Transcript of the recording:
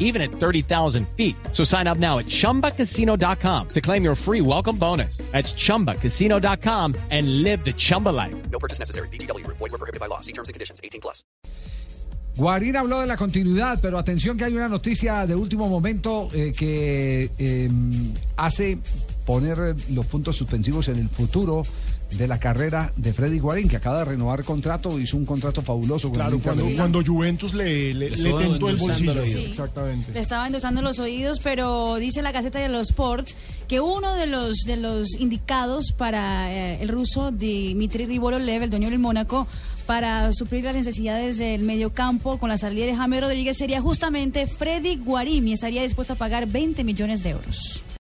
even at 30,000 feet. So sign up now at chumbacasino.com to claim your free welcome bonus. That's chumbacasino.com and live the Chumba life. No purchase necessary. BGW. Void were prohibited by law. See terms and conditions. 18 plus. Guarín habló de la continuidad, pero atención que hay una noticia de último momento eh, que eh, hace poner los puntos suspensivos en el futuro de la carrera de Freddy Guarín, que acaba de renovar contrato, hizo un contrato fabuloso con Claro, cuando, cuando Juventus le, le, le estuvo tentó el endulzando bolsillo. Sí. Exactamente. Le estaba endosando los oídos, pero dice la Gaceta de los Sports que uno de los de los indicados para eh, el ruso Dmitry Rivololev, el dueño del Mónaco, para suplir las necesidades del mediocampo con la salida de James Rodríguez sería justamente Freddy Guarín y estaría dispuesto a pagar 20 millones de euros.